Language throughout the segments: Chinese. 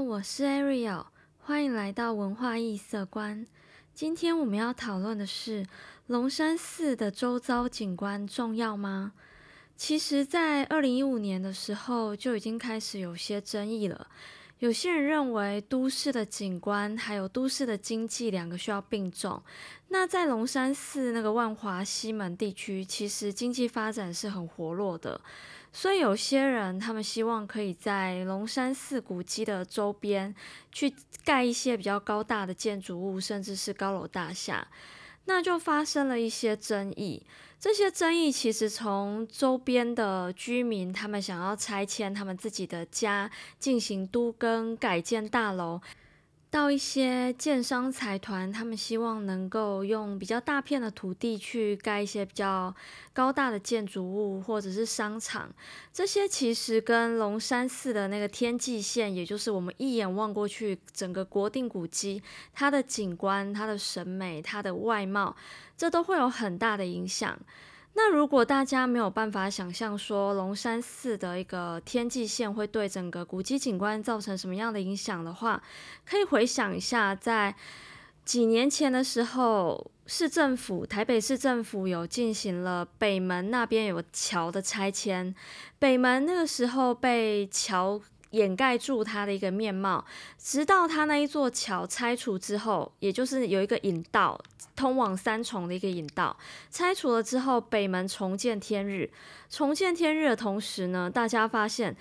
我是 Ariel，欢迎来到文化异色观。今天我们要讨论的是龙山寺的周遭景观重要吗？其实，在二零一五年的时候就已经开始有些争议了。有些人认为都市的景观还有都市的经济两个需要并重。那在龙山寺那个万华西门地区，其实经济发展是很活络的，所以有些人他们希望可以在龙山寺古迹的周边去盖一些比较高大的建筑物，甚至是高楼大厦。那就发生了一些争议，这些争议其实从周边的居民他们想要拆迁他们自己的家，进行都更改建大楼。到一些建商财团，他们希望能够用比较大片的土地去盖一些比较高大的建筑物，或者是商场。这些其实跟龙山寺的那个天际线，也就是我们一眼望过去整个国定古迹，它的景观、它的审美、它的外貌，这都会有很大的影响。那如果大家没有办法想象说龙山寺的一个天际线会对整个古迹景观造成什么样的影响的话，可以回想一下，在几年前的时候，市政府台北市政府有进行了北门那边有个桥的拆迁，北门那个时候被桥。掩盖住他的一个面貌，直到他那一座桥拆除之后，也就是有一个引道通往三重的一个引道，拆除了之后，北门重见天日。重见天日的同时呢，大家发现。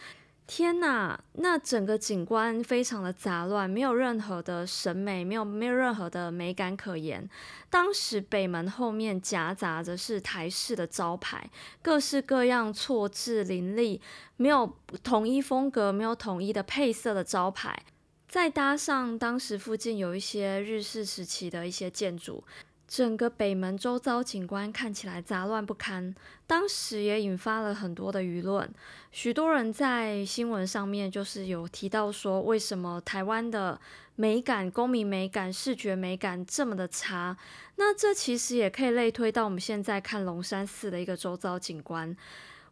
天呐，那整个景观非常的杂乱，没有任何的审美，没有没有任何的美感可言。当时北门后面夹杂着是台式的招牌，各式各样错字林立，没有统一风格，没有统一的配色的招牌，再搭上当时附近有一些日式时期的一些建筑。整个北门周遭景观看起来杂乱不堪，当时也引发了很多的舆论。许多人在新闻上面就是有提到说，为什么台湾的美感、公民美感、视觉美感这么的差？那这其实也可以类推到我们现在看龙山寺的一个周遭景观。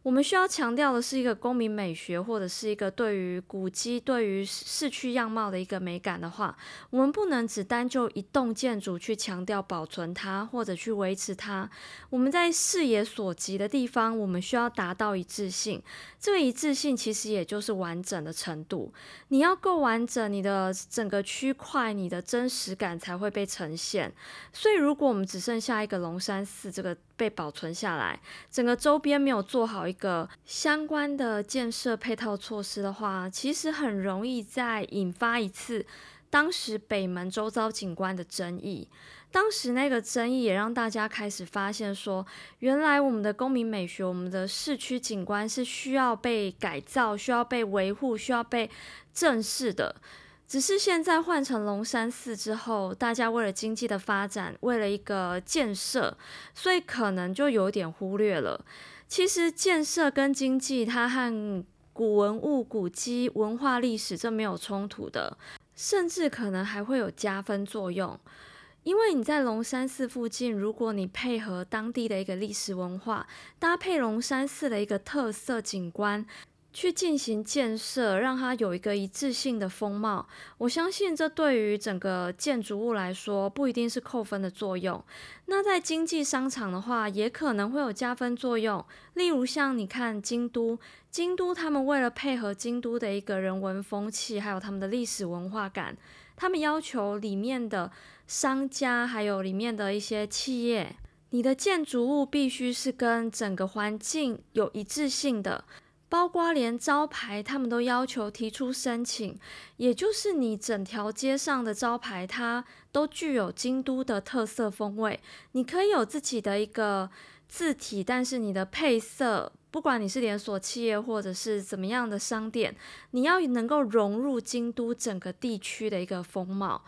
我们需要强调的是一个公民美学，或者是一个对于古迹、对于市区样貌的一个美感的话，我们不能只单就一栋建筑去强调保存它，或者去维持它。我们在视野所及的地方，我们需要达到一致性。这个一致性其实也就是完整的程度。你要够完整，你的整个区块，你的真实感才会被呈现。所以，如果我们只剩下一个龙山寺这个被保存下来，整个周边没有做好一个相关的建设配套措施的话，其实很容易再引发一次当时北门周遭景观的争议。当时那个争议也让大家开始发现，说原来我们的公民美学、我们的市区景观是需要被改造、需要被维护、需要被正视的。只是现在换成龙山寺之后，大家为了经济的发展，为了一个建设，所以可能就有点忽略了。其实建设跟经济，它和古文物、古迹、文化历史这没有冲突的，甚至可能还会有加分作用。因为你在龙山寺附近，如果你配合当地的一个历史文化，搭配龙山寺的一个特色景观。去进行建设，让它有一个一致性的风貌。我相信这对于整个建筑物来说，不一定是扣分的作用。那在经济商场的话，也可能会有加分作用。例如像你看京都，京都他们为了配合京都的一个人文风气，还有他们的历史文化感，他们要求里面的商家还有里面的一些企业，你的建筑物必须是跟整个环境有一致性的。包括连招牌，他们都要求提出申请，也就是你整条街上的招牌，它都具有京都的特色风味。你可以有自己的一个字体，但是你的配色，不管你是连锁企业或者是怎么样的商店，你要能够融入京都整个地区的一个风貌。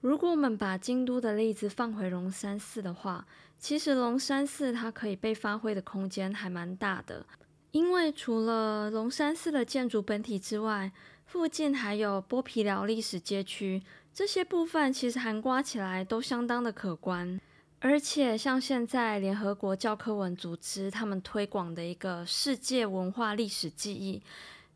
如果我们把京都的例子放回龙山寺的话，其实龙山寺它可以被发挥的空间还蛮大的。因为除了龙山寺的建筑本体之外，附近还有剥皮寮历史街区，这些部分其实含刮起来都相当的可观。而且像现在联合国教科文组织他们推广的一个世界文化历史记忆，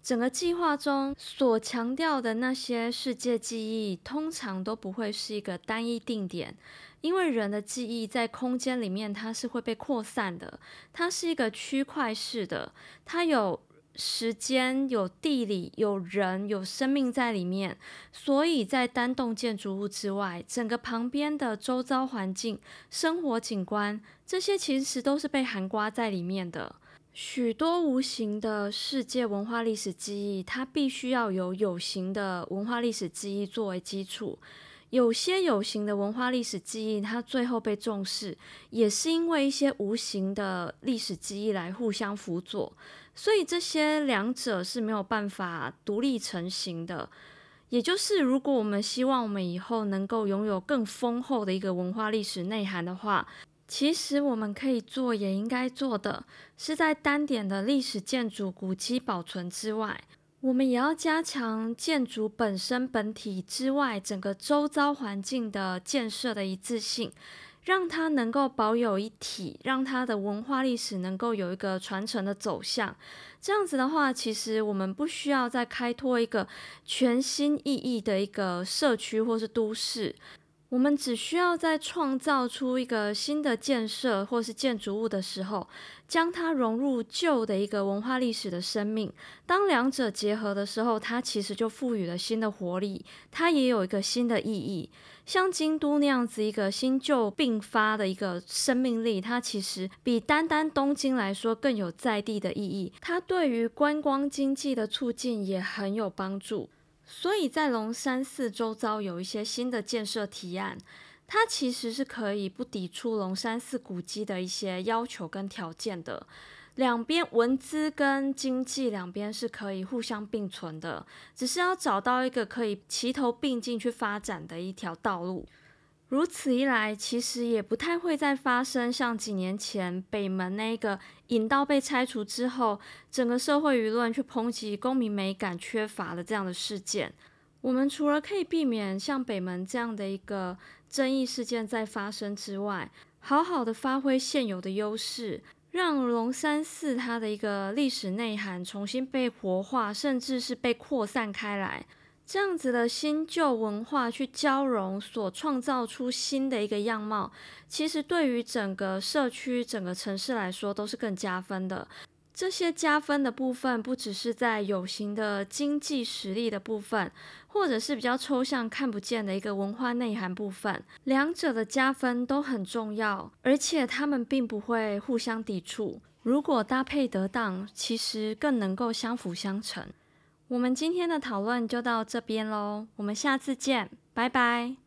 整个计划中所强调的那些世界记忆，通常都不会是一个单一定点，因为人的记忆在空间里面它是会被扩散的，它是一个区块式的，它有时间、有地理、有人、有生命在里面，所以在单栋建筑物之外，整个旁边的周遭环境、生活景观，这些其实都是被含刮在里面的。许多无形的世界文化历史记忆，它必须要有有形的文化历史记忆作为基础。有些有形的文化历史记忆，它最后被重视，也是因为一些无形的历史记忆来互相辅佐。所以这些两者是没有办法独立成型的。也就是，如果我们希望我们以后能够拥有更丰厚的一个文化历史内涵的话，其实我们可以做，也应该做的，是在单点的历史建筑古迹保存之外，我们也要加强建筑本身本体之外，整个周遭环境的建设的一致性，让它能够保有一体，让它的文化历史能够有一个传承的走向。这样子的话，其实我们不需要再开拓一个全新意义的一个社区或是都市。我们只需要在创造出一个新的建设或是建筑物的时候，将它融入旧的一个文化历史的生命。当两者结合的时候，它其实就赋予了新的活力，它也有一个新的意义。像京都那样子一个新旧并发的一个生命力，它其实比单单东京来说更有在地的意义。它对于观光经济的促进也很有帮助。所以在龙山寺周遭有一些新的建设提案，它其实是可以不抵触龙山寺古迹的一些要求跟条件的。两边文资跟经济两边是可以互相并存的，只是要找到一个可以齐头并进去发展的一条道路。如此一来，其实也不太会再发生像几年前北门那个引道被拆除之后，整个社会舆论去抨击公民美感缺乏的这样的事件。我们除了可以避免像北门这样的一个争议事件再发生之外，好好的发挥现有的优势，让龙山寺它的一个历史内涵重新被活化，甚至是被扩散开来。这样子的新旧文化去交融，所创造出新的一个样貌，其实对于整个社区、整个城市来说都是更加分的。这些加分的部分，不只是在有形的经济实力的部分，或者是比较抽象看不见的一个文化内涵部分，两者的加分都很重要，而且他们并不会互相抵触。如果搭配得当，其实更能够相辅相成。我们今天的讨论就到这边喽，我们下次见，拜拜。